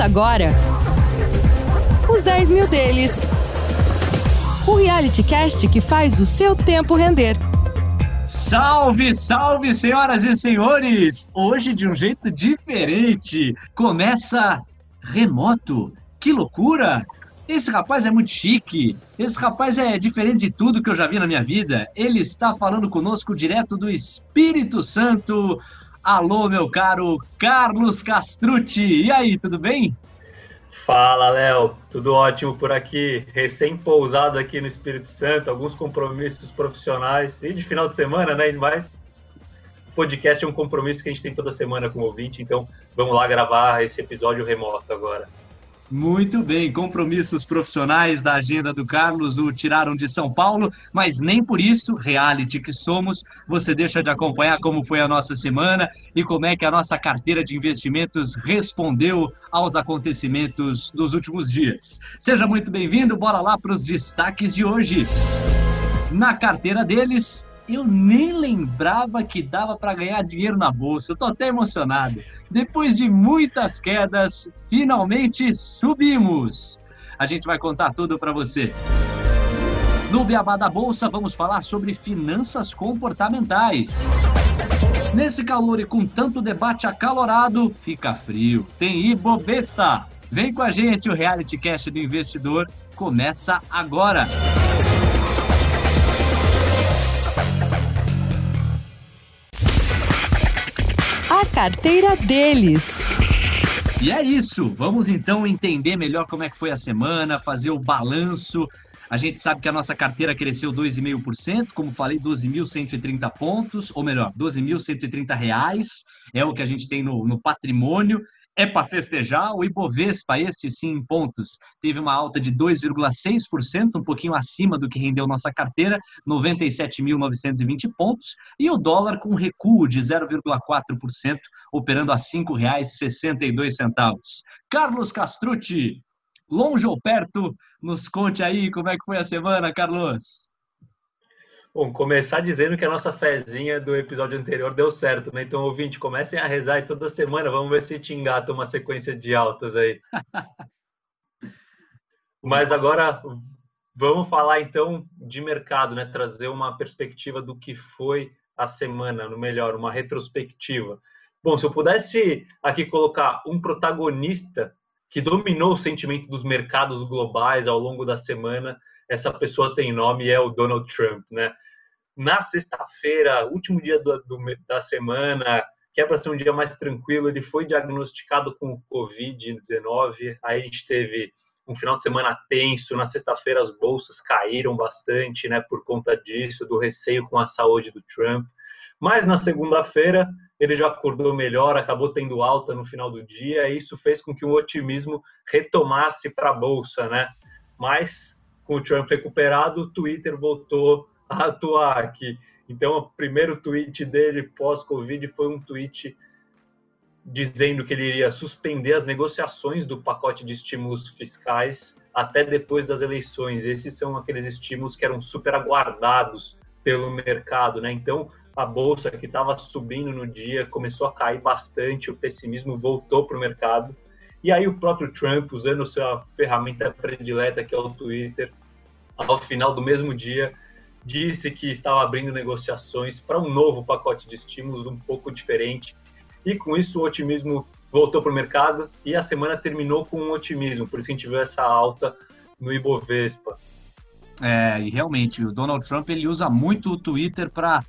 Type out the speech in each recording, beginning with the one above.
Agora os 10 mil deles. O reality cast que faz o seu tempo render. Salve, salve, senhoras e senhores! Hoje de um jeito diferente. Começa remoto. Que loucura! Esse rapaz é muito chique. Esse rapaz é diferente de tudo que eu já vi na minha vida. Ele está falando conosco direto do Espírito Santo. Alô, meu caro Carlos Castrucci. E aí, tudo bem? Fala, Léo. Tudo ótimo por aqui. Recém-pousado aqui no Espírito Santo, alguns compromissos profissionais e de final de semana, né? Mas podcast é um compromisso que a gente tem toda semana com o ouvinte, então vamos lá gravar esse episódio remoto agora. Muito bem, compromissos profissionais da agenda do Carlos o tiraram de São Paulo, mas nem por isso, reality que somos, você deixa de acompanhar como foi a nossa semana e como é que a nossa carteira de investimentos respondeu aos acontecimentos dos últimos dias. Seja muito bem-vindo, bora lá para os destaques de hoje. Na carteira deles, eu nem lembrava que dava para ganhar dinheiro na bolsa. Eu tô até emocionado. Depois de muitas quedas, finalmente subimos. A gente vai contar tudo para você. No Beabá da Bolsa, vamos falar sobre finanças comportamentais. Nesse calor e com tanto debate acalorado, fica frio. Tem Ibovesta. Vem com a gente, o Reality Cash do Investidor começa agora. Carteira deles. E é isso. Vamos então entender melhor como é que foi a semana, fazer o balanço. A gente sabe que a nossa carteira cresceu 2,5%, como falei, 12.130 pontos, ou melhor, 12.130 reais é o que a gente tem no, no patrimônio é para festejar. O Ibovespa, este sim, em pontos, teve uma alta de 2,6%, um pouquinho acima do que rendeu nossa carteira, 97.920 pontos. E o dólar com recuo de 0,4%, operando a R$ 5,62. Carlos Castrucci, longe ou perto, nos conte aí como é que foi a semana, Carlos. Bom, começar dizendo que a nossa fezinha do episódio anterior deu certo, né? Então, ouvinte, comecem a rezar aí toda semana, vamos ver se te engata uma sequência de altas aí. Mas agora vamos falar então de mercado, né? Trazer uma perspectiva do que foi a semana, no melhor, uma retrospectiva. Bom, se eu pudesse aqui colocar um protagonista que dominou o sentimento dos mercados globais ao longo da semana, essa pessoa tem nome e é o Donald Trump, né? Na sexta-feira, último dia do, do, da semana, que é para ser um dia mais tranquilo, ele foi diagnosticado com Covid-19. Aí a gente teve um final de semana tenso. Na sexta-feira, as bolsas caíram bastante, né, por conta disso, do receio com a saúde do Trump. Mas na segunda-feira, ele já acordou melhor, acabou tendo alta no final do dia, e isso fez com que o otimismo retomasse para a bolsa, né? Mas com o Trump recuperado, o Twitter voltou a atuar aqui. Então, o primeiro tweet dele pós-Covid foi um tweet dizendo que ele iria suspender as negociações do pacote de estímulos fiscais até depois das eleições. Esses são aqueles estímulos que eram super aguardados pelo mercado, né? Então, a bolsa que estava subindo no dia começou a cair bastante, o pessimismo voltou para o mercado. E aí o próprio Trump, usando sua ferramenta predileta, que é o Twitter, ao final do mesmo dia, disse que estava abrindo negociações para um novo pacote de estímulos um pouco diferente. E com isso o otimismo voltou para o mercado e a semana terminou com um otimismo, por isso que a gente viu essa alta no Ibovespa. É, e realmente, o Donald Trump ele usa muito o Twitter para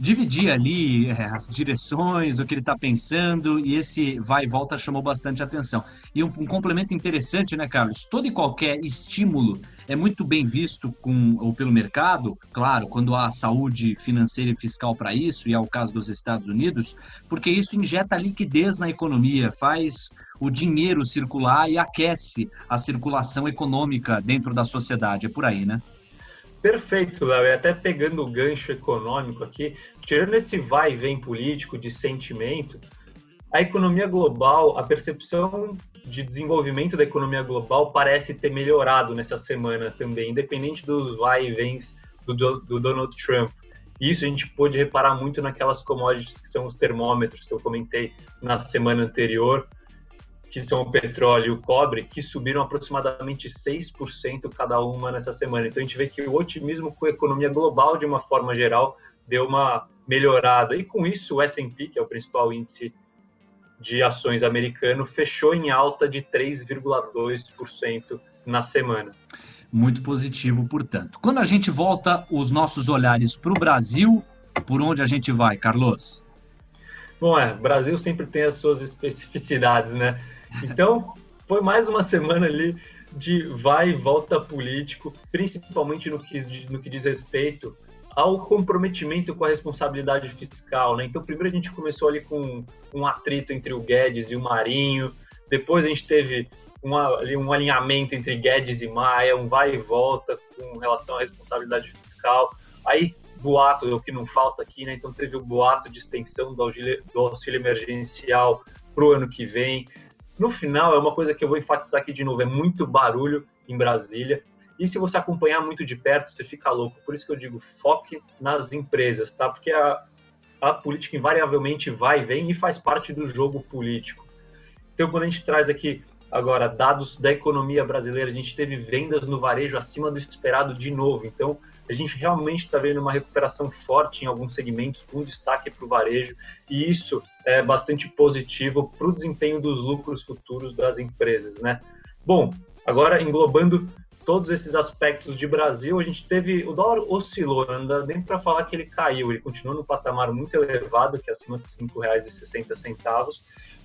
dividir ali é, as direções, o que ele está pensando, e esse vai e volta chamou bastante atenção. E um, um, complemento interessante, né, Carlos? Todo e qualquer estímulo é muito bem visto com, ou pelo mercado, claro, quando há saúde financeira e fiscal para isso, e é o caso dos Estados Unidos, porque isso injeta liquidez na economia, faz o dinheiro circular e aquece a circulação econômica dentro da sociedade. É por aí, né? Perfeito, Léo. E até pegando o gancho econômico aqui, tirando esse vai e vem político de sentimento, a economia global, a percepção de desenvolvimento da economia global parece ter melhorado nessa semana também, independente dos vai e vens do, do Donald Trump. Isso a gente pôde reparar muito naquelas commodities que são os termômetros que eu comentei na semana anterior. Que são o petróleo e o cobre, que subiram aproximadamente 6% cada uma nessa semana. Então a gente vê que o otimismo com a economia global, de uma forma geral, deu uma melhorada. E com isso, o S&P, que é o principal índice de ações americano, fechou em alta de 3,2% na semana. Muito positivo, portanto. Quando a gente volta os nossos olhares para o Brasil, por onde a gente vai, Carlos? Bom, é, Brasil sempre tem as suas especificidades, né? Então, foi mais uma semana ali de vai e volta político, principalmente no que, no que diz respeito ao comprometimento com a responsabilidade fiscal. Né? Então, primeiro a gente começou ali com um atrito entre o Guedes e o Marinho, depois a gente teve uma, ali, um alinhamento entre Guedes e Maia, um vai e volta com relação à responsabilidade fiscal. Aí, boato, é o que não falta aqui, né? Então, teve o boato de extensão do auxílio, do auxílio emergencial para o ano que vem. No final, é uma coisa que eu vou enfatizar aqui de novo: é muito barulho em Brasília. E se você acompanhar muito de perto, você fica louco. Por isso que eu digo, foque nas empresas, tá? Porque a, a política invariavelmente vai e vem e faz parte do jogo político. Então, quando a gente traz aqui agora dados da economia brasileira, a gente teve vendas no varejo acima do esperado de novo. Então, a gente realmente está vendo uma recuperação forte em alguns segmentos, com destaque para o varejo, e isso é bastante positivo para o desempenho dos lucros futuros das empresas, né? Bom, agora englobando todos esses aspectos de Brasil, a gente teve o dólar oscilou, não dá nem para falar que ele caiu, ele continua no patamar muito elevado, que é acima de R$ 5,60,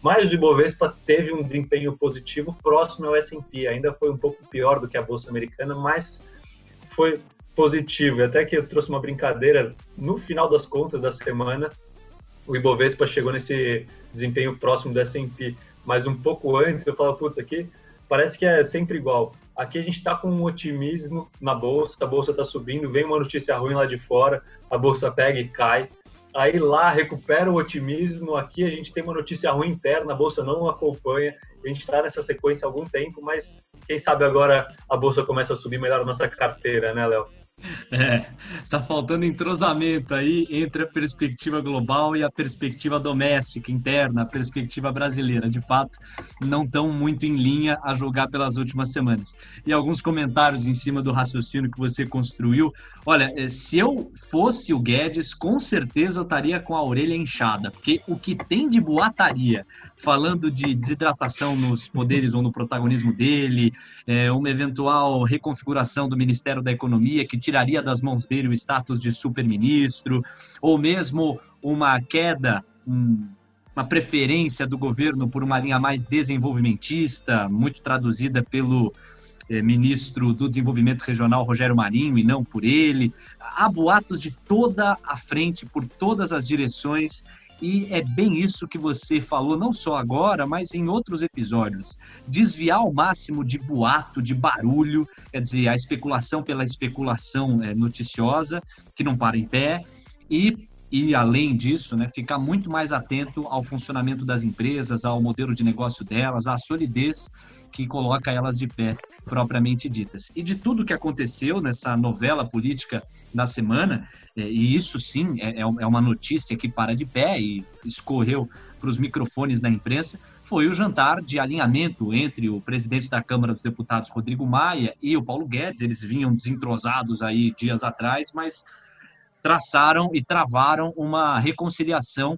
mas o Ibovespa teve um desempenho positivo próximo ao S&P, ainda foi um pouco pior do que a bolsa americana, mas foi positivo. E até que eu trouxe uma brincadeira, no final das contas da semana, o Ibovespa chegou nesse desempenho próximo do S&P, mas um pouco antes eu falava, putz, aqui parece que é sempre igual. Aqui a gente está com um otimismo na bolsa, a bolsa está subindo, vem uma notícia ruim lá de fora, a bolsa pega e cai. Aí lá recupera o otimismo, aqui a gente tem uma notícia ruim interna, a bolsa não acompanha. A gente está nessa sequência há algum tempo, mas quem sabe agora a bolsa começa a subir melhor a nossa carteira, né, Léo? É, tá faltando entrosamento aí entre a perspectiva global e a perspectiva doméstica, interna, a perspectiva brasileira. De fato, não estão muito em linha a julgar pelas últimas semanas. E alguns comentários em cima do raciocínio que você construiu. Olha, eh, se eu fosse o Guedes, com certeza eu estaria com a orelha inchada, porque o que tem de boataria falando de desidratação nos poderes ou no protagonismo dele, é, uma eventual reconfiguração do Ministério da Economia que tiraria das mãos dele o status de super-ministro, ou mesmo uma queda, um, uma preferência do governo por uma linha mais desenvolvimentista, muito traduzida pelo é, ministro do Desenvolvimento Regional, Rogério Marinho, e não por ele. Há boatos de toda a frente, por todas as direções, e é bem isso que você falou, não só agora, mas em outros episódios. Desviar ao máximo de boato, de barulho, quer dizer, a especulação pela especulação é, noticiosa, que não para em pé, e e além disso, né, ficar muito mais atento ao funcionamento das empresas, ao modelo de negócio delas, à solidez que coloca elas de pé propriamente ditas. E de tudo que aconteceu nessa novela política da semana, é, e isso sim é, é, é uma notícia que para de pé e escorreu para os microfones da imprensa, foi o jantar de alinhamento entre o presidente da Câmara dos Deputados, Rodrigo Maia, e o Paulo Guedes. Eles vinham desentrosados aí dias atrás, mas traçaram e travaram uma reconciliação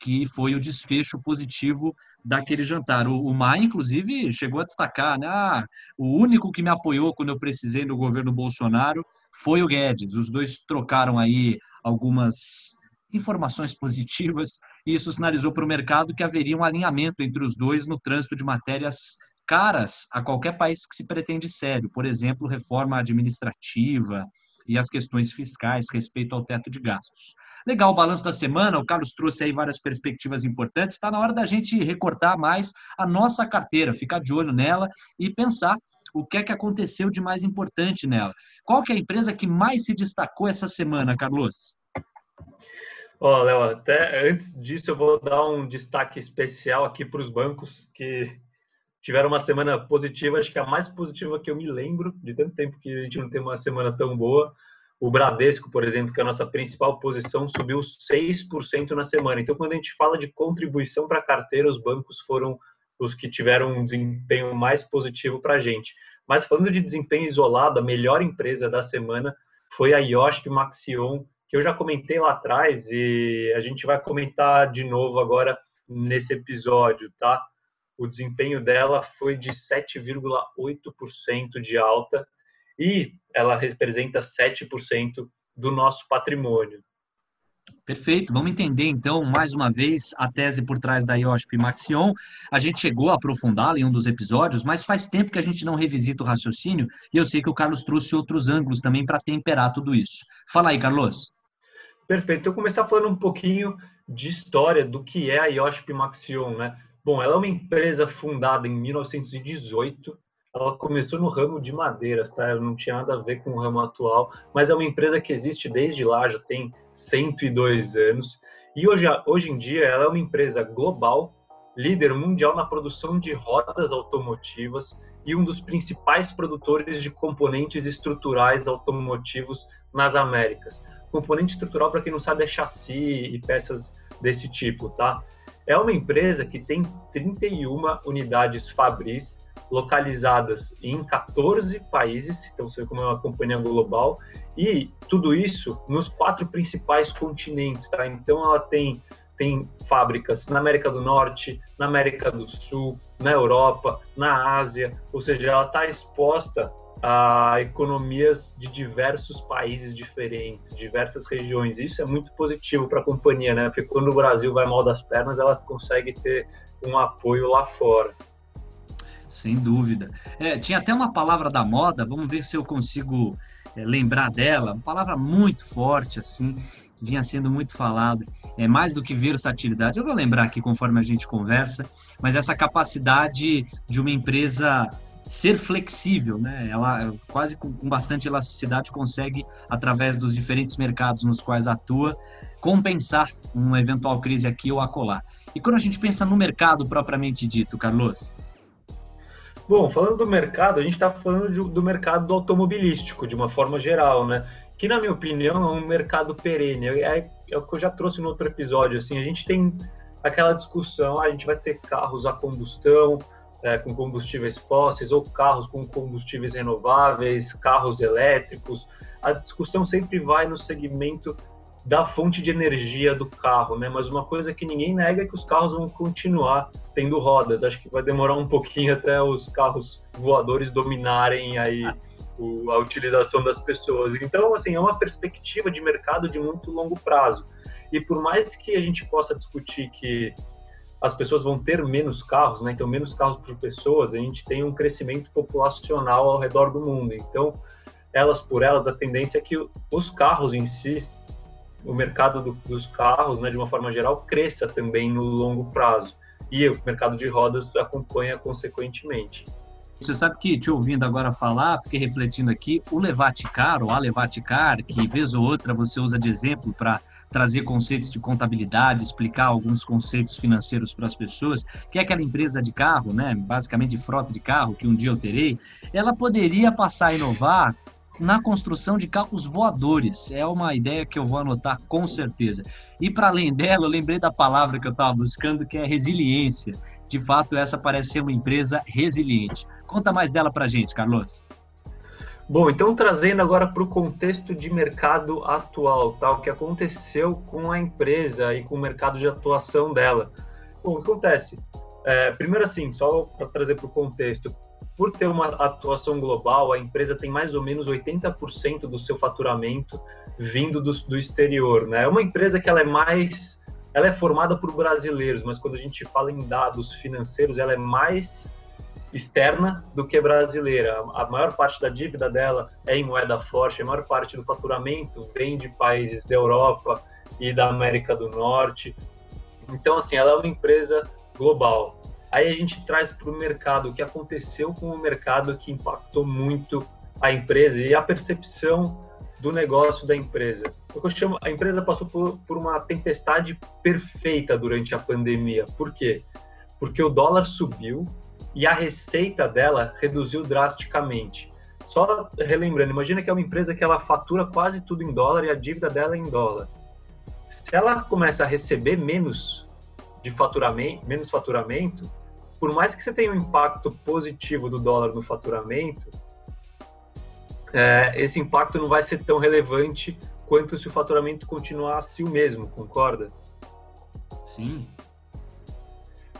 que foi o desfecho positivo daquele jantar. O, o inclusive, chegou a destacar, né? Ah, o único que me apoiou quando eu precisei no governo Bolsonaro foi o Guedes. Os dois trocaram aí algumas informações positivas e isso sinalizou para o mercado que haveria um alinhamento entre os dois no trânsito de matérias caras a qualquer país que se pretende sério, por exemplo, reforma administrativa e as questões fiscais respeito ao teto de gastos. Legal o balanço da semana, o Carlos trouxe aí várias perspectivas importantes. Está na hora da gente recortar mais a nossa carteira, ficar de olho nela e pensar o que é que aconteceu de mais importante nela. Qual que é a empresa que mais se destacou essa semana, Carlos? Ó, Léo, até antes disso eu vou dar um destaque especial aqui para os bancos que tiveram uma semana positiva, acho que a mais positiva que eu me lembro, de tanto tempo que a gente não tem uma semana tão boa. O Bradesco, por exemplo, que é a nossa principal posição, subiu 6% na semana. Então, quando a gente fala de contribuição para a carteira, os bancos foram os que tiveram um desempenho mais positivo para a gente. Mas falando de desempenho isolado, a melhor empresa da semana foi a Yoship Maxion, que eu já comentei lá atrás e a gente vai comentar de novo agora nesse episódio, tá? O desempenho dela foi de 7,8% de alta e ela representa 7% do nosso patrimônio. Perfeito. Vamos entender então mais uma vez a tese por trás da IOSP Maxion. A gente chegou a aprofundá-la em um dos episódios, mas faz tempo que a gente não revisita o raciocínio e eu sei que o Carlos trouxe outros ângulos também para temperar tudo isso. Fala aí, Carlos. Perfeito. Eu começar falando um pouquinho de história do que é a IOSP Maxion, né? Bom, ela é uma empresa fundada em 1918 ela começou no ramo de madeiras, tá? Ela não tinha nada a ver com o ramo atual, mas é uma empresa que existe desde lá, já tem 102 anos. E hoje, hoje em dia ela é uma empresa global, líder mundial na produção de rodas automotivas e um dos principais produtores de componentes estruturais automotivos nas Américas. Componente estrutural, para quem não sabe, é chassi e peças desse tipo, tá? É uma empresa que tem 31 unidades fabris localizadas em 14 países, então você vê como é uma companhia global, e tudo isso nos quatro principais continentes, tá? Então ela tem, tem fábricas na América do Norte, na América do Sul, na Europa, na Ásia, ou seja, ela está exposta a economias de diversos países diferentes, diversas regiões. Isso é muito positivo para a companhia, né? Porque quando o Brasil vai mal das pernas, ela consegue ter um apoio lá fora. Sem dúvida. É, tinha até uma palavra da moda, vamos ver se eu consigo é, lembrar dela, uma palavra muito forte, assim, vinha sendo muito falada, é mais do que versatilidade. Eu vou lembrar aqui conforme a gente conversa, mas essa capacidade de uma empresa ser flexível, né? Ela quase com, com bastante elasticidade consegue, através dos diferentes mercados nos quais atua, compensar uma eventual crise aqui ou acolá. E quando a gente pensa no mercado propriamente dito, Carlos, Bom, falando do mercado, a gente está falando de, do mercado do automobilístico, de uma forma geral, né? Que, na minha opinião, é um mercado perene. É, é o que eu já trouxe no outro episódio. Assim, a gente tem aquela discussão: ah, a gente vai ter carros a combustão, é, com combustíveis fósseis, ou carros com combustíveis renováveis, carros elétricos. A discussão sempre vai no segmento da fonte de energia do carro, né? Mas uma coisa que ninguém nega é que os carros vão continuar tendo rodas. Acho que vai demorar um pouquinho até os carros voadores dominarem aí o, a utilização das pessoas. Então, assim, é uma perspectiva de mercado de muito longo prazo. E por mais que a gente possa discutir que as pessoas vão ter menos carros, né? Então, menos carros por pessoas, a gente tem um crescimento populacional ao redor do mundo. Então, elas por elas, a tendência é que os carros em si o mercado do, dos carros, né, de uma forma geral, cresça também no longo prazo. E o mercado de rodas acompanha consequentemente. Você sabe que, te ouvindo agora falar, fiquei refletindo aqui, o Levaticar, ou a Levaticar, que vez ou outra você usa de exemplo para trazer conceitos de contabilidade, explicar alguns conceitos financeiros para as pessoas, que é aquela empresa de carro, né, basicamente de frota de carro, que um dia eu terei, ela poderia passar a inovar na construção de carros voadores. É uma ideia que eu vou anotar com certeza. E para além dela, eu lembrei da palavra que eu estava buscando, que é resiliência. De fato, essa parece ser uma empresa resiliente. Conta mais dela para gente, Carlos. Bom, então trazendo agora para o contexto de mercado atual, tá? o que aconteceu com a empresa e com o mercado de atuação dela. Bom, o que acontece? É, primeiro assim, só para trazer para o contexto, por ter uma atuação global, a empresa tem mais ou menos 80% do seu faturamento vindo do, do exterior. Né? É uma empresa que ela é mais, ela é formada por brasileiros, mas quando a gente fala em dados financeiros, ela é mais externa do que brasileira. A maior parte da dívida dela é em moeda forte, a maior parte do faturamento vem de países da Europa e da América do Norte. Então, assim, ela é uma empresa global. Aí a gente traz para o mercado o que aconteceu com o mercado que impactou muito a empresa e a percepção do negócio da empresa. O que eu chamo, a empresa passou por, por uma tempestade perfeita durante a pandemia. Por quê? Porque o dólar subiu e a receita dela reduziu drasticamente. Só relembrando, imagina que é uma empresa que ela fatura quase tudo em dólar e a dívida dela é em dólar. Se ela começa a receber menos de faturamento, menos faturamento, por mais que você tenha um impacto positivo do dólar no faturamento, é, esse impacto não vai ser tão relevante quanto se o faturamento continuasse o mesmo, concorda? Sim.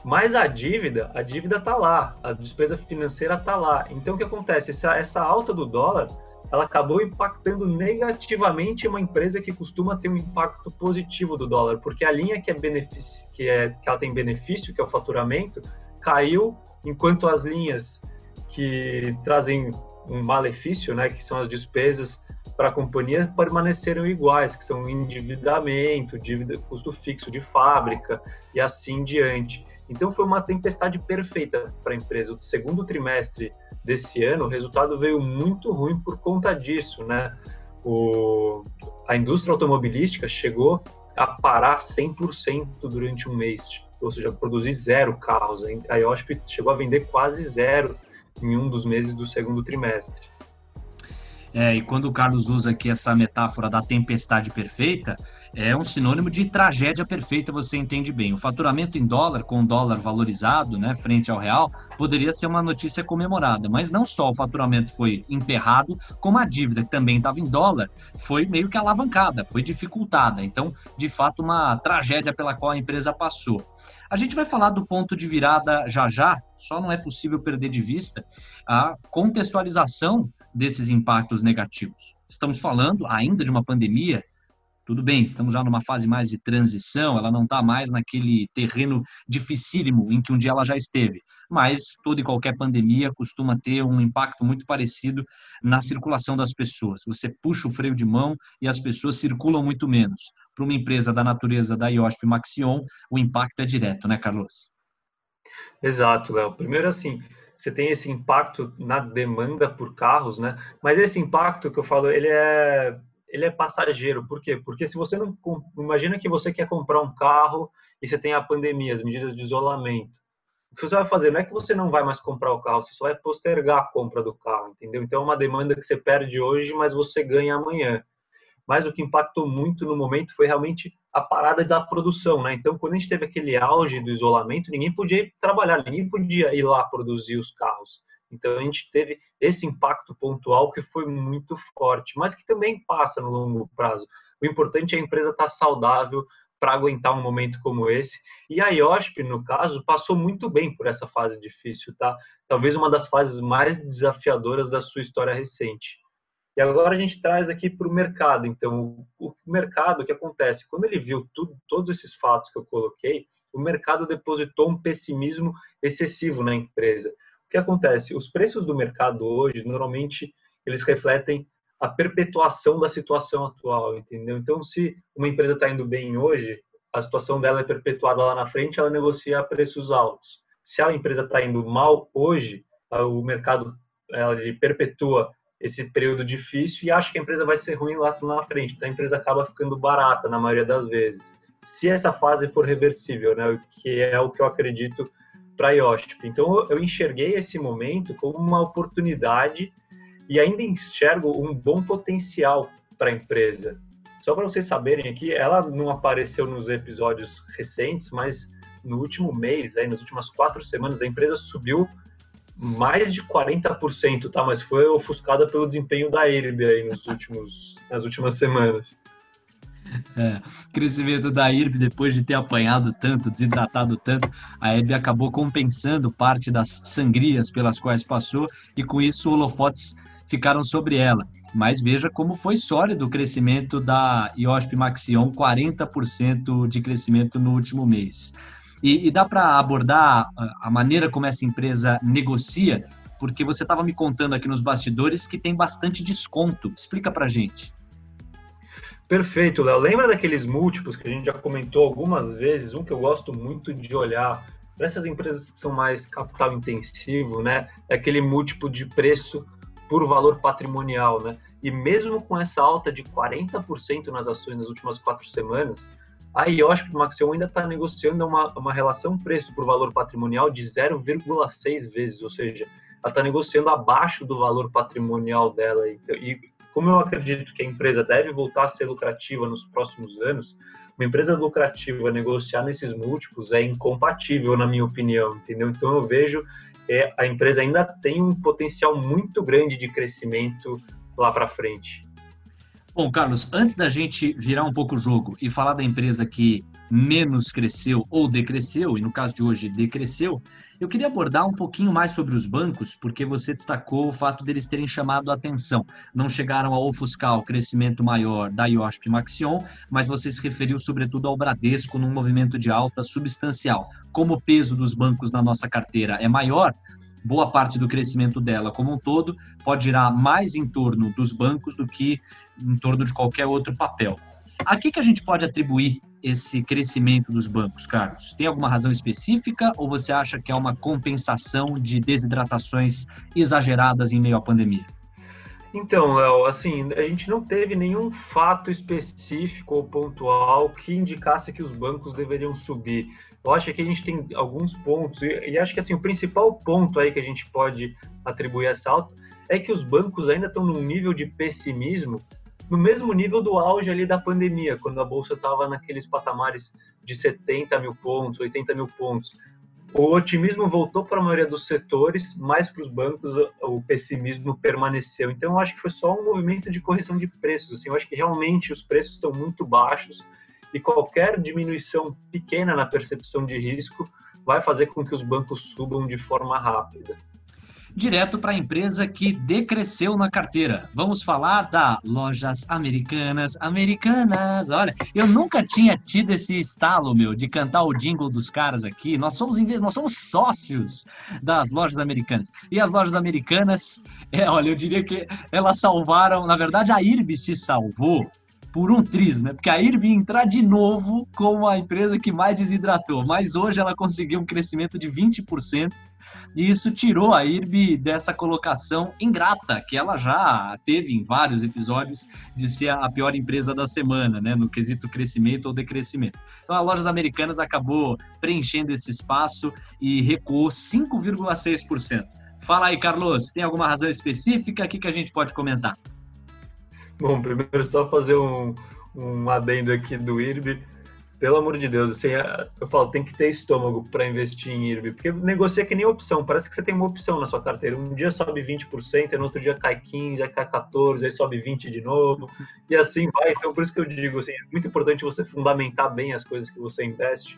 Mas a dívida, a dívida está lá, a despesa financeira está lá. Então o que acontece? Essa, essa alta do dólar, ela acabou impactando negativamente uma empresa que costuma ter um impacto positivo do dólar, porque a linha que é benefício, que é que ela tem benefício, que é o faturamento, caiu, enquanto as linhas que trazem um malefício, né, que são as despesas para a companhia, permaneceram iguais, que são endividamento, dívida, custo fixo de fábrica e assim diante. Então foi uma tempestade perfeita para a empresa. O segundo trimestre desse ano, o resultado veio muito ruim por conta disso, né? O, a indústria automobilística chegou a parar 100% durante um mês, ou seja, produzir zero carros. A IOSP chegou a vender quase zero em um dos meses do segundo trimestre. É, e quando o Carlos usa aqui essa metáfora da tempestade perfeita, é um sinônimo de tragédia perfeita, você entende bem. O faturamento em dólar, com o dólar valorizado, né, frente ao real, poderia ser uma notícia comemorada, mas não só o faturamento foi emperrado, como a dívida, que também estava em dólar, foi meio que alavancada, foi dificultada. Então, de fato, uma tragédia pela qual a empresa passou. A gente vai falar do ponto de virada já já, só não é possível perder de vista a contextualização desses impactos negativos. Estamos falando ainda de uma pandemia tudo bem, estamos já numa fase mais de transição, ela não está mais naquele terreno dificílimo em que um dia ela já esteve. Mas toda e qualquer pandemia costuma ter um impacto muito parecido na circulação das pessoas. Você puxa o freio de mão e as pessoas circulam muito menos. Para uma empresa da natureza da IOSP Maxion, o impacto é direto, né, Carlos? Exato, Léo. Primeiro, assim, você tem esse impacto na demanda por carros, né? Mas esse impacto que eu falo, ele é ele é passageiro. Por quê? Porque se você não imagina que você quer comprar um carro e você tem a pandemia, as medidas de isolamento. O que você vai fazer não é que você não vai mais comprar o carro, você só vai postergar a compra do carro, entendeu? Então é uma demanda que você perde hoje, mas você ganha amanhã. Mas o que impactou muito no momento foi realmente a parada da produção, né? Então, quando a gente teve aquele auge do isolamento, ninguém podia ir trabalhar, ninguém podia ir lá produzir os carros. Então a gente teve esse impacto pontual que foi muito forte, mas que também passa no longo prazo. O importante é a empresa estar saudável para aguentar um momento como esse. E a IOSP, no caso, passou muito bem por essa fase difícil, tá? Talvez uma das fases mais desafiadoras da sua história recente. E agora a gente traz aqui para o mercado. Então, o mercado, o que acontece? Quando ele viu tudo, todos esses fatos que eu coloquei, o mercado depositou um pessimismo excessivo na empresa. O que acontece? Os preços do mercado hoje, normalmente, eles refletem a perpetuação da situação atual, entendeu? Então, se uma empresa está indo bem hoje, a situação dela é perpetuada lá na frente, ela negocia a preços altos. Se a empresa está indo mal hoje, o mercado ele perpetua esse período difícil e acha que a empresa vai ser ruim lá na frente. Então, a empresa acaba ficando barata na maioria das vezes. Se essa fase for reversível, né, que é o que eu acredito para a. Então eu enxerguei esse momento como uma oportunidade e ainda enxergo um bom potencial para a empresa. Só para vocês saberem aqui, ela não apareceu nos episódios recentes, mas no último mês, aí, nas últimas quatro semanas, a empresa subiu mais de 40%, tá? Mas foi ofuscada pelo desempenho da IRB aí nos últimos, nas últimas semanas. É, crescimento da IRB, depois de ter apanhado tanto, desidratado tanto, a IRB acabou compensando parte das sangrias pelas quais passou e com isso holofotes ficaram sobre ela. Mas veja como foi sólido o crescimento da IOSP Maxion, 40% de crescimento no último mês. E, e dá para abordar a maneira como essa empresa negocia, porque você estava me contando aqui nos bastidores que tem bastante desconto. Explica para gente. Perfeito, Léo. Lembra daqueles múltiplos que a gente já comentou algumas vezes? Um que eu gosto muito de olhar para essas empresas que são mais capital intensivo, né? É aquele múltiplo de preço por valor patrimonial, né? E mesmo com essa alta de 40% nas ações nas últimas quatro semanas, a IOSP Maxion ainda está negociando uma, uma relação preço por valor patrimonial de 0,6 vezes, ou seja, ela está negociando abaixo do valor patrimonial dela. E, como eu acredito que a empresa deve voltar a ser lucrativa nos próximos anos, uma empresa lucrativa negociar nesses múltiplos é incompatível, na minha opinião, entendeu? Então eu vejo é, a empresa ainda tem um potencial muito grande de crescimento lá para frente. Bom, Carlos, antes da gente virar um pouco o jogo e falar da empresa que menos cresceu ou decresceu, e no caso de hoje decresceu, eu queria abordar um pouquinho mais sobre os bancos, porque você destacou o fato deles terem chamado a atenção. Não chegaram a ofuscar o crescimento maior da IOSP Maxion, mas você se referiu sobretudo ao Bradesco num movimento de alta substancial. Como o peso dos bancos na nossa carteira é maior, boa parte do crescimento dela como um todo pode girar mais em torno dos bancos do que em torno de qualquer outro papel. A que, que a gente pode atribuir esse crescimento dos bancos, Carlos? Tem alguma razão específica ou você acha que é uma compensação de desidratações exageradas em meio à pandemia? Então, Léo, assim, a gente não teve nenhum fato específico ou pontual que indicasse que os bancos deveriam subir. Eu acho que a gente tem alguns pontos, e, e acho que assim, o principal ponto aí que a gente pode atribuir essa alta é que os bancos ainda estão num nível de pessimismo no mesmo nível do auge ali da pandemia, quando a bolsa estava naqueles patamares de 70 mil pontos, 80 mil pontos. O otimismo voltou para a maioria dos setores, mas para os bancos o pessimismo permaneceu. Então, eu acho que foi só um movimento de correção de preços. Assim, eu acho que realmente os preços estão muito baixos e qualquer diminuição pequena na percepção de risco vai fazer com que os bancos subam de forma rápida direto para a empresa que decresceu na carteira. Vamos falar da Lojas Americanas. Americanas, olha, eu nunca tinha tido esse estalo, meu, de cantar o jingle dos caras aqui. Nós somos, nós somos sócios das Lojas Americanas. E as Lojas Americanas, é, olha, eu diria que elas salvaram, na verdade, a IRB se salvou por um triz, né? Porque a IRB entrar de novo como a empresa que mais desidratou, mas hoje ela conseguiu um crescimento de 20% e isso tirou a IRB dessa colocação ingrata que ela já teve em vários episódios de ser a pior empresa da semana, né, no quesito crescimento ou decrescimento. Então a Lojas Americanas acabou preenchendo esse espaço e recuou 5,6%. Fala aí, Carlos, tem alguma razão específica aqui que a gente pode comentar? Bom, primeiro só fazer um, um adendo aqui do IRB pelo amor de Deus, assim, é, eu falo, tem que ter estômago para investir em IRB, porque negocia que nem opção, parece que você tem uma opção na sua carteira. Um dia sobe 20%, no outro dia cai 15%, aí cai 14%, aí sobe 20% de novo, e assim vai. Então, por isso que eu digo, assim, é muito importante você fundamentar bem as coisas que você investe,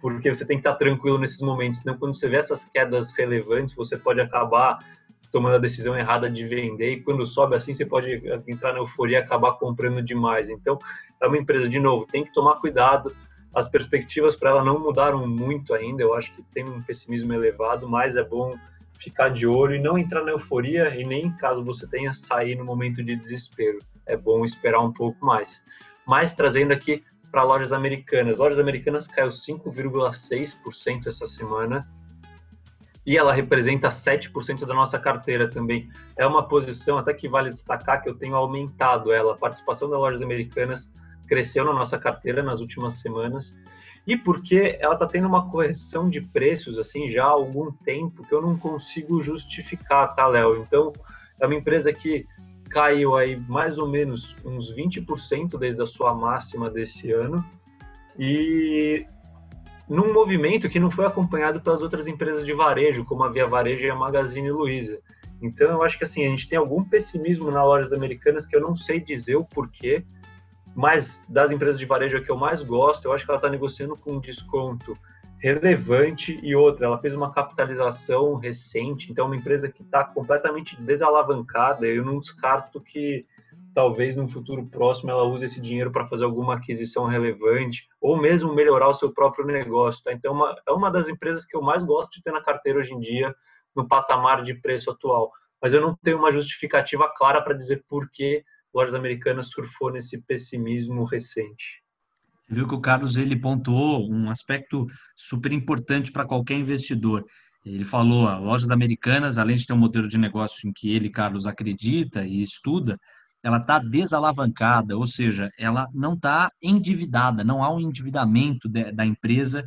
porque você tem que estar tranquilo nesses momentos, senão quando você vê essas quedas relevantes, você pode acabar tomando a decisão errada de vender e quando sobe assim você pode entrar na euforia e acabar comprando demais. Então, é uma empresa de novo, tem que tomar cuidado. As perspectivas para ela não mudaram muito ainda. Eu acho que tem um pessimismo elevado, mas é bom ficar de olho e não entrar na euforia e nem caso você tenha sair no momento de desespero. É bom esperar um pouco mais. Mas trazendo aqui para lojas americanas. Lojas americanas caiu 5,6% essa semana e ela representa 7% da nossa carteira também. É uma posição até que vale destacar que eu tenho aumentado ela. A participação das lojas americanas cresceu na nossa carteira nas últimas semanas. E porque ela está tendo uma correção de preços assim já há algum tempo que eu não consigo justificar, tá, Léo? Então, é uma empresa que caiu aí mais ou menos uns 20% desde a sua máxima desse ano. E num movimento que não foi acompanhado pelas outras empresas de varejo, como a Via Varejo e a Magazine Luiza. Então, eu acho que assim, a gente tem algum pessimismo nas lojas americanas que eu não sei dizer o porquê, mas das empresas de varejo é que eu mais gosto, eu acho que ela está negociando com um desconto relevante e outra, ela fez uma capitalização recente, então é uma empresa que está completamente desalavancada, eu não descarto que talvez no futuro próximo ela use esse dinheiro para fazer alguma aquisição relevante ou mesmo melhorar o seu próprio negócio. Tá? Então, uma, é uma das empresas que eu mais gosto de ter na carteira hoje em dia, no patamar de preço atual. Mas eu não tenho uma justificativa clara para dizer por que lojas americanas surfou nesse pessimismo recente. Viu que o Carlos ele pontuou um aspecto super importante para qualquer investidor. Ele falou, lojas americanas, além de ter um modelo de negócio em que ele, Carlos, acredita e estuda, ela está desalavancada, ou seja, ela não está endividada, não há um endividamento de, da empresa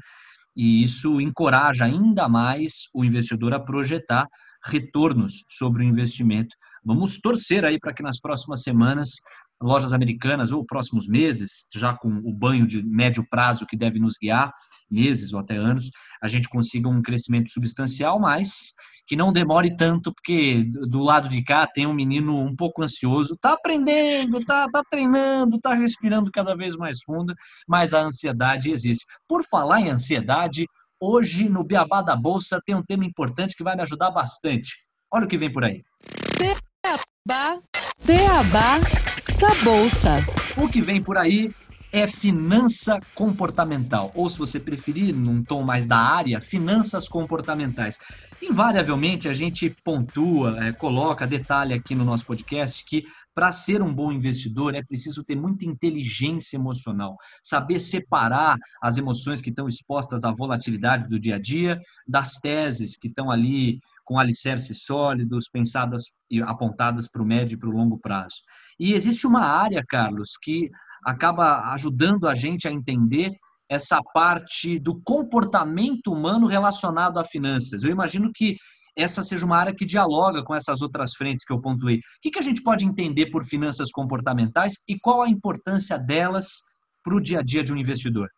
e isso encoraja ainda mais o investidor a projetar retornos sobre o investimento. Vamos torcer aí para que nas próximas semanas, lojas americanas ou próximos meses, já com o banho de médio prazo que deve nos guiar, meses ou até anos, a gente consiga um crescimento substancial, mas que não demore tanto, porque do lado de cá tem um menino um pouco ansioso, tá aprendendo, tá, tá treinando, tá respirando cada vez mais fundo, mas a ansiedade existe. Por falar em ansiedade, hoje no Beabá da Bolsa tem um tema importante que vai me ajudar bastante. Olha o que vem por aí. Beabá, Beabá da Bolsa. O que vem por aí é finança comportamental, ou se você preferir, num tom mais da área, finanças comportamentais. Invariavelmente a gente pontua, é, coloca, detalhe aqui no nosso podcast que para ser um bom investidor é preciso ter muita inteligência emocional, saber separar as emoções que estão expostas à volatilidade do dia a dia das teses que estão ali com alicerces sólidos, pensadas e apontadas para o médio e para o longo prazo. E existe uma área, Carlos, que acaba ajudando a gente a entender essa parte do comportamento humano relacionado a finanças. Eu imagino que essa seja uma área que dialoga com essas outras frentes que eu pontuei. O que, que a gente pode entender por finanças comportamentais e qual a importância delas para o dia a dia de um investidor?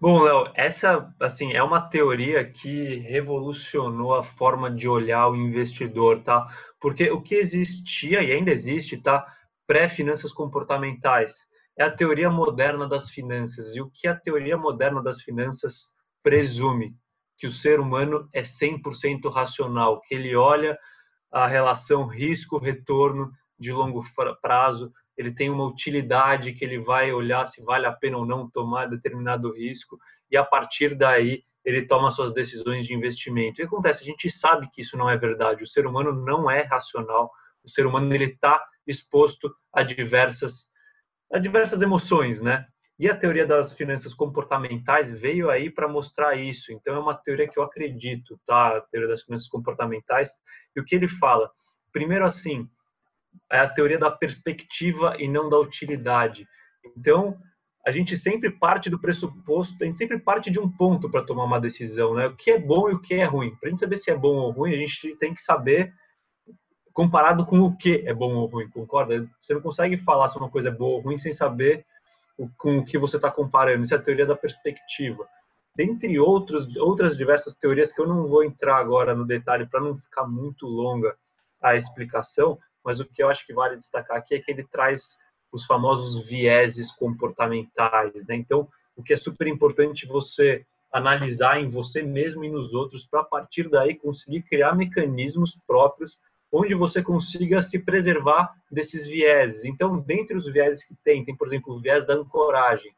Bom, Léo, essa assim é uma teoria que revolucionou a forma de olhar o investidor, tá? Porque o que existia e ainda existe, tá? Pré-finanças comportamentais é a teoria moderna das finanças. E o que a teoria moderna das finanças presume? Que o ser humano é 100% racional, que ele olha a relação risco-retorno de longo prazo, ele tem uma utilidade que ele vai olhar se vale a pena ou não tomar determinado risco e a partir daí ele toma suas decisões de investimento. Que acontece? A gente sabe que isso não é verdade. O ser humano não é racional. O ser humano ele está exposto a diversas a diversas emoções, né? E a teoria das finanças comportamentais veio aí para mostrar isso. Então é uma teoria que eu acredito, tá? A teoria das finanças comportamentais. E o que ele fala? Primeiro assim, é a teoria da perspectiva e não da utilidade. Então, a gente sempre parte do pressuposto, a gente sempre parte de um ponto para tomar uma decisão, né? O que é bom e o que é ruim. Para a gente saber se é bom ou ruim, a gente tem que saber comparado com o que é bom ou ruim, concorda? Você não consegue falar se uma coisa é boa ou ruim sem saber com o que você está comparando. Isso é a teoria da perspectiva. Dentre outros, outras diversas teorias que eu não vou entrar agora no detalhe para não ficar muito longa a explicação, mas o que eu acho que vale destacar aqui é que ele traz os famosos vieses comportamentais, né? Então, o que é super importante você analisar em você mesmo e nos outros para a partir daí conseguir criar mecanismos próprios onde você consiga se preservar desses vieses. Então, dentre os vieses que tem, tem, por exemplo, o viés da ancoragem.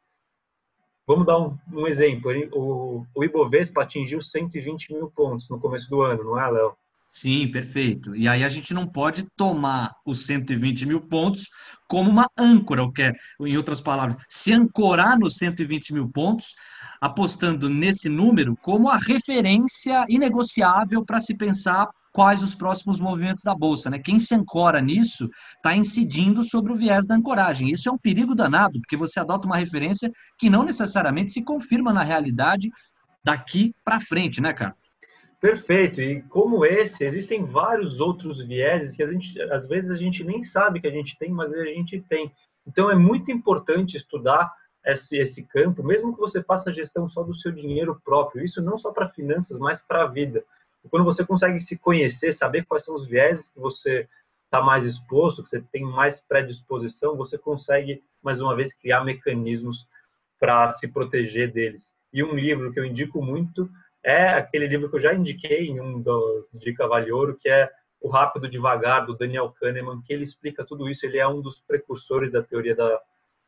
Vamos dar um, um exemplo. O, o Ibovespa atingiu 120 mil pontos no começo do ano, não é, Léo? Sim, perfeito. E aí a gente não pode tomar os 120 mil pontos como uma âncora, o que é, em outras palavras, se ancorar nos 120 mil pontos, apostando nesse número como a referência inegociável para se pensar quais os próximos movimentos da bolsa, né? Quem se ancora nisso está incidindo sobre o viés da ancoragem. Isso é um perigo danado, porque você adota uma referência que não necessariamente se confirma na realidade daqui para frente, né, cara? Perfeito. E como esse, existem vários outros vieses que a gente, às vezes a gente nem sabe que a gente tem, mas a gente tem. Então é muito importante estudar esse, esse campo, mesmo que você faça a gestão só do seu dinheiro próprio. Isso não só para finanças, mas para a vida. E quando você consegue se conhecer, saber quais são os vieses que você está mais exposto, que você tem mais predisposição, você consegue, mais uma vez, criar mecanismos para se proteger deles. E um livro que eu indico muito é aquele livro que eu já indiquei em um dos Dica Vale Ouro, que é O Rápido Devagar, do Daniel Kahneman, que ele explica tudo isso. Ele é um dos precursores da teoria da,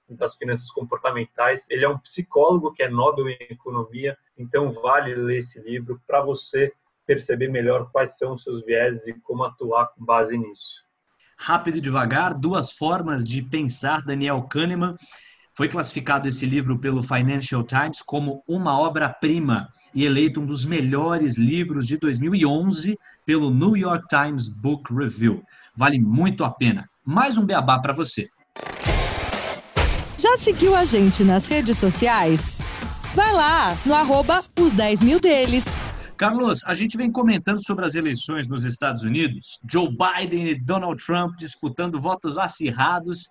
das finanças comportamentais. Ele é um psicólogo que é Nobel em Economia, então vale ler esse livro para você perceber melhor quais são os seus vieses e como atuar com base nisso. Rápido e devagar, duas formas de pensar, Daniel Kahneman. Foi classificado esse livro pelo Financial Times como uma obra-prima e eleito um dos melhores livros de 2011 pelo New York Times Book Review. Vale muito a pena. Mais um beabá para você. Já seguiu a gente nas redes sociais? Vai lá no arroba os 10 mil deles. Carlos, a gente vem comentando sobre as eleições nos Estados Unidos. Joe Biden e Donald Trump disputando votos acirrados.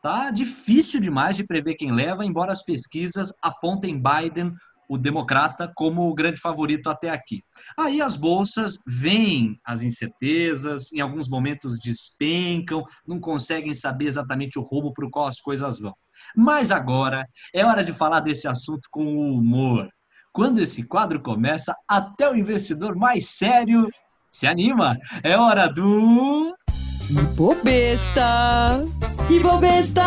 Tá difícil demais de prever quem leva, embora as pesquisas apontem Biden, o democrata, como o grande favorito até aqui. Aí as bolsas veem as incertezas, em alguns momentos despencam, não conseguem saber exatamente o rumo para o qual as coisas vão. Mas agora é hora de falar desse assunto com humor. Quando esse quadro começa, até o investidor mais sério se anima. É hora do. Ibobesta! Ibobesta!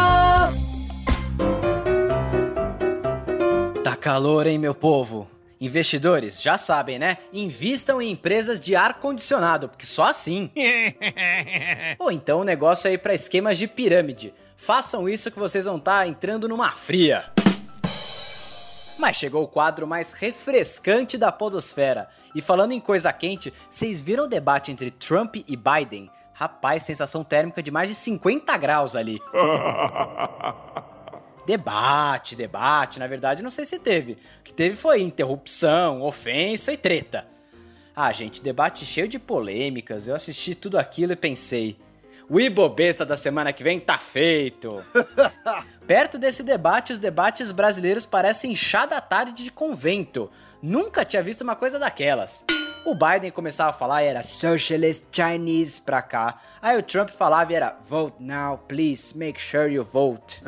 Tá calor, hein, meu povo? Investidores, já sabem, né? Invistam em empresas de ar-condicionado, porque só assim. Ou então o negócio aí para esquemas de pirâmide. Façam isso que vocês vão estar tá entrando numa fria. Mas chegou o quadro mais refrescante da podosfera. E falando em coisa quente, vocês viram o debate entre Trump e Biden? Rapaz, sensação térmica de mais de 50 graus ali. debate, debate, na verdade não sei se teve. O que teve foi interrupção, ofensa e treta. Ah, gente, debate cheio de polêmicas. Eu assisti tudo aquilo e pensei, o Ibobesta da semana que vem tá feito. Perto desse debate, os debates brasileiros parecem chá da tarde de convento. Nunca tinha visto uma coisa daquelas. O Biden começava a falar e era Socialist Chinese pra cá. Aí o Trump falava e era Vote now, please, make sure you vote.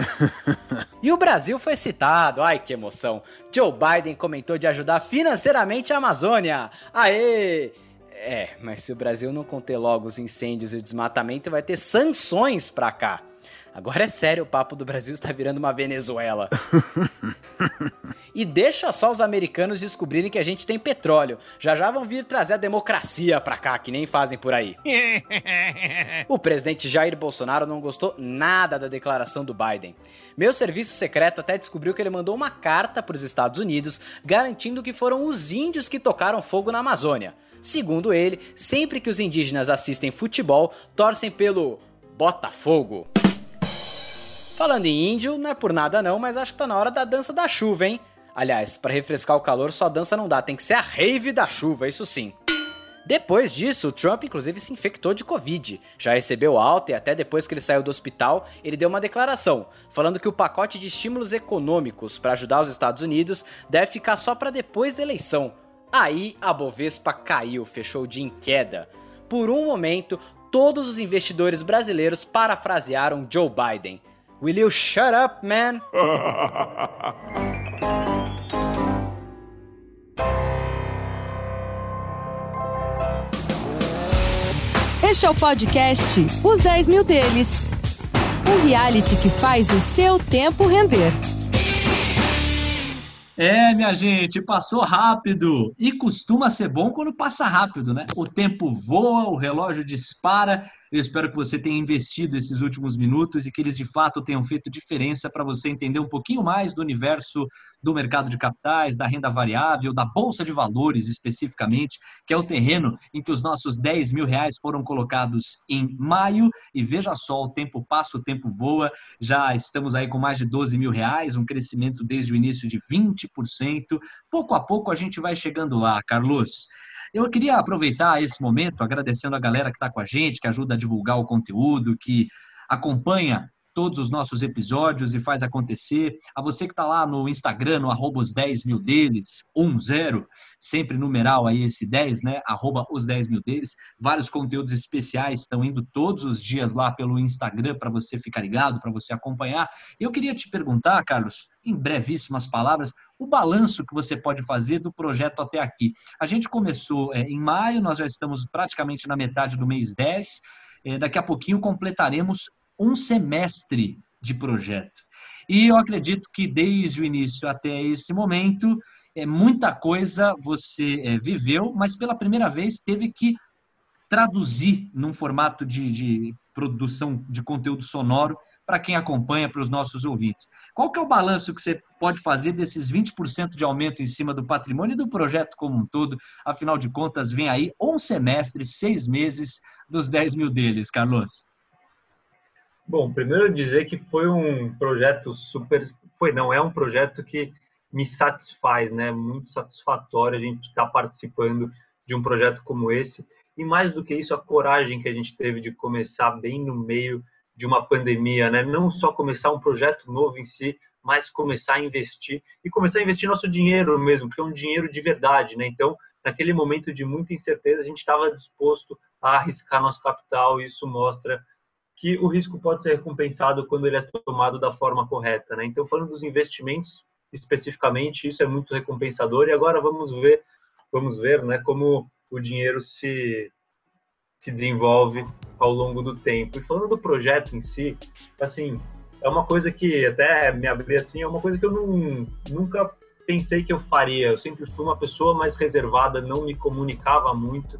e o Brasil foi citado, ai que emoção. Joe Biden comentou de ajudar financeiramente a Amazônia. Aê! É, mas se o Brasil não conter logo os incêndios e o desmatamento, vai ter sanções pra cá. Agora é sério, o papo do Brasil está virando uma Venezuela. e deixa só os americanos descobrirem que a gente tem petróleo. Já já vão vir trazer a democracia pra cá, que nem fazem por aí. o presidente Jair Bolsonaro não gostou nada da declaração do Biden. Meu serviço secreto até descobriu que ele mandou uma carta para os Estados Unidos garantindo que foram os índios que tocaram fogo na Amazônia. Segundo ele, sempre que os indígenas assistem futebol, torcem pelo Botafogo. Falando em índio, não é por nada não, mas acho que tá na hora da dança da chuva, hein? Aliás, para refrescar o calor, só dança não dá, tem que ser a rave da chuva, isso sim. Depois disso, o Trump inclusive se infectou de Covid. Já recebeu alta e até depois que ele saiu do hospital, ele deu uma declaração, falando que o pacote de estímulos econômicos para ajudar os Estados Unidos deve ficar só para depois da eleição, Aí a Bovespa caiu, fechou dia em queda. Por um momento, todos os investidores brasileiros parafrasearam Joe Biden. Will you shut up, man? Este é o podcast Os 10 Mil Deles. Um reality que faz o seu tempo render. É, minha gente, passou rápido. E costuma ser bom quando passa rápido, né? O tempo voa, o relógio dispara eu espero que você tenha investido esses últimos minutos e que eles de fato tenham feito diferença para você entender um pouquinho mais do universo do mercado de capitais, da renda variável, da bolsa de valores especificamente, que é o terreno em que os nossos 10 mil reais foram colocados em maio. E veja só, o tempo passa, o tempo voa. Já estamos aí com mais de 12 mil reais, um crescimento desde o início de 20%. Pouco a pouco a gente vai chegando lá, Carlos. Eu queria aproveitar esse momento agradecendo a galera que está com a gente, que ajuda a divulgar o conteúdo, que acompanha todos os nossos episódios e faz acontecer. A você que está lá no Instagram, no arroba os 10 mil deles, 10, sempre numeral aí esse 10, né? Arroba os 10 mil deles. Vários conteúdos especiais estão indo todos os dias lá pelo Instagram para você ficar ligado, para você acompanhar. Eu queria te perguntar, Carlos, em brevíssimas palavras, o balanço que você pode fazer do projeto até aqui. A gente começou é, em maio, nós já estamos praticamente na metade do mês 10. É, daqui a pouquinho completaremos um semestre de projeto. E eu acredito que desde o início até esse momento, é, muita coisa você é, viveu, mas pela primeira vez teve que traduzir num formato de, de produção de conteúdo sonoro para quem acompanha, para os nossos ouvintes. Qual que é o balanço que você pode fazer desses 20% de aumento em cima do patrimônio e do projeto como um todo? Afinal de contas, vem aí um semestre, seis meses dos 10 mil deles, Carlos. Bom, primeiro dizer que foi um projeto super... Foi, não, é um projeto que me satisfaz, né? Muito satisfatório a gente estar tá participando de um projeto como esse. E mais do que isso, a coragem que a gente teve de começar bem no meio de uma pandemia, né? Não só começar um projeto novo em si, mas começar a investir e começar a investir nosso dinheiro mesmo, porque é um dinheiro de verdade, né? Então, naquele momento de muita incerteza, a gente estava disposto a arriscar nosso capital e isso mostra que o risco pode ser recompensado quando ele é tomado da forma correta, né? Então, falando dos investimentos especificamente, isso é muito recompensador e agora vamos ver, vamos ver, né, como o dinheiro se se desenvolve ao longo do tempo. E falando do projeto em si, assim, é uma coisa que até me abrir assim, é uma coisa que eu não, nunca pensei que eu faria. Eu sempre fui uma pessoa mais reservada, não me comunicava muito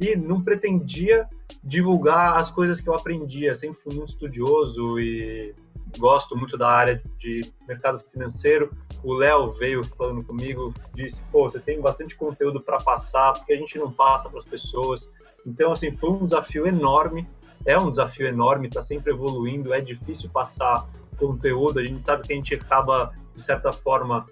e não pretendia divulgar as coisas que eu aprendia. Sempre fui muito estudioso e gosto muito da área de mercado financeiro. O Léo veio falando comigo, disse: pô, você tem bastante conteúdo para passar, porque a gente não passa para as pessoas. Então, assim, foi um desafio enorme. É um desafio enorme, está sempre evoluindo. É difícil passar conteúdo. A gente sabe que a gente acaba, de certa forma,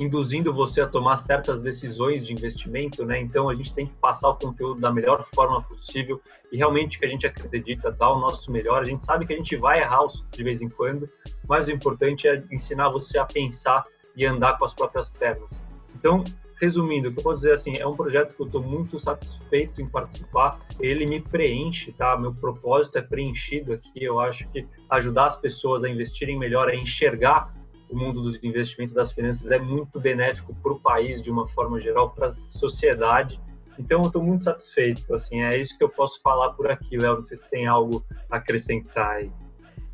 induzindo você a tomar certas decisões de investimento, né? Então a gente tem que passar o conteúdo da melhor forma possível e realmente que a gente acredita dar o nosso melhor. A gente sabe que a gente vai errar de vez em quando, mas o importante é ensinar você a pensar e andar com as próprias pernas. Então, resumindo, o que eu posso dizer assim, é um projeto que eu estou muito satisfeito em participar. Ele me preenche, tá? Meu propósito é preenchido aqui. Eu acho que ajudar as pessoas a investirem melhor, a enxergar o mundo dos investimentos das finanças é muito benéfico para o país de uma forma geral, para a sociedade. Então, eu estou muito satisfeito. Assim, é isso que eu posso falar por aqui, Léo. Não sei se tem algo a acrescentar aí.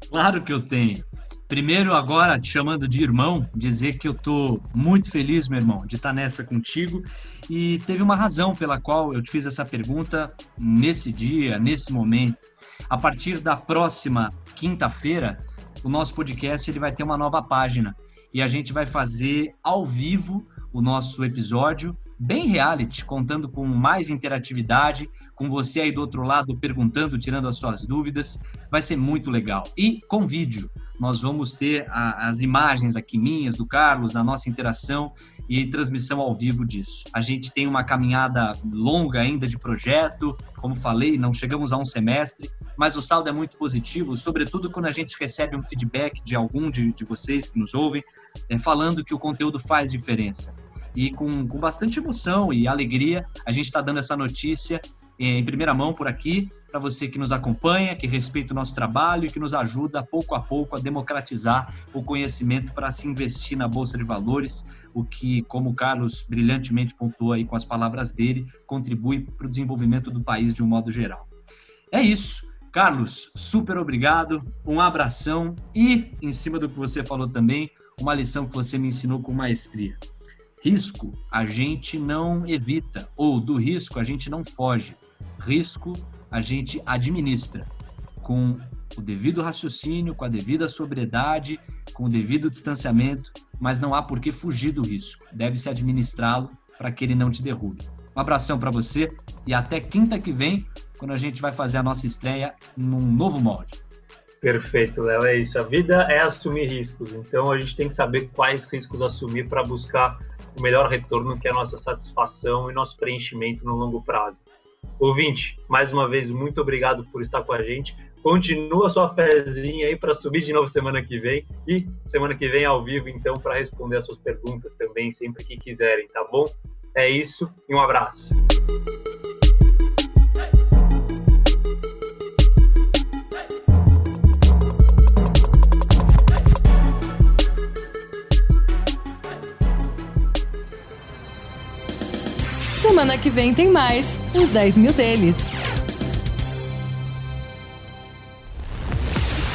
Claro que eu tenho. Primeiro, agora, te chamando de irmão, dizer que eu estou muito feliz, meu irmão, de estar nessa contigo. E teve uma razão pela qual eu te fiz essa pergunta nesse dia, nesse momento. A partir da próxima quinta-feira, o nosso podcast ele vai ter uma nova página e a gente vai fazer ao vivo o nosso episódio bem reality, contando com mais interatividade, com você aí do outro lado perguntando, tirando as suas dúvidas. Vai ser muito legal. E com vídeo, nós vamos ter a, as imagens aqui minhas, do Carlos, a nossa interação e transmissão ao vivo disso. A gente tem uma caminhada longa ainda de projeto, como falei, não chegamos a um semestre, mas o saldo é muito positivo, sobretudo quando a gente recebe um feedback de algum de, de vocês que nos ouvem, é, falando que o conteúdo faz diferença. E com, com bastante emoção e alegria, a gente está dando essa notícia em primeira mão por aqui, para você que nos acompanha, que respeita o nosso trabalho e que nos ajuda pouco a pouco a democratizar o conhecimento para se investir na Bolsa de Valores, o que, como o Carlos brilhantemente pontuou aí com as palavras dele, contribui para o desenvolvimento do país de um modo geral. É isso. Carlos, super obrigado, um abração e, em cima do que você falou também, uma lição que você me ensinou com maestria. Risco a gente não evita, ou do risco a gente não foge. Risco a gente administra com o devido raciocínio, com a devida sobriedade, com o devido distanciamento, mas não há por que fugir do risco. Deve-se administrá-lo para que ele não te derrube. Um abração para você e até quinta que vem, quando a gente vai fazer a nossa estreia num novo molde. Perfeito, Léo. É isso. A vida é assumir riscos. Então a gente tem que saber quais riscos assumir para buscar o melhor retorno, que é a nossa satisfação e nosso preenchimento no longo prazo. Ouvinte, mais uma vez, muito obrigado por estar com a gente. Continua sua fezinha aí para subir de novo semana que vem e semana que vem ao vivo, então, para responder as suas perguntas também, sempre que quiserem, tá bom? É isso e um abraço. Semana que vem tem mais, uns 10 mil deles.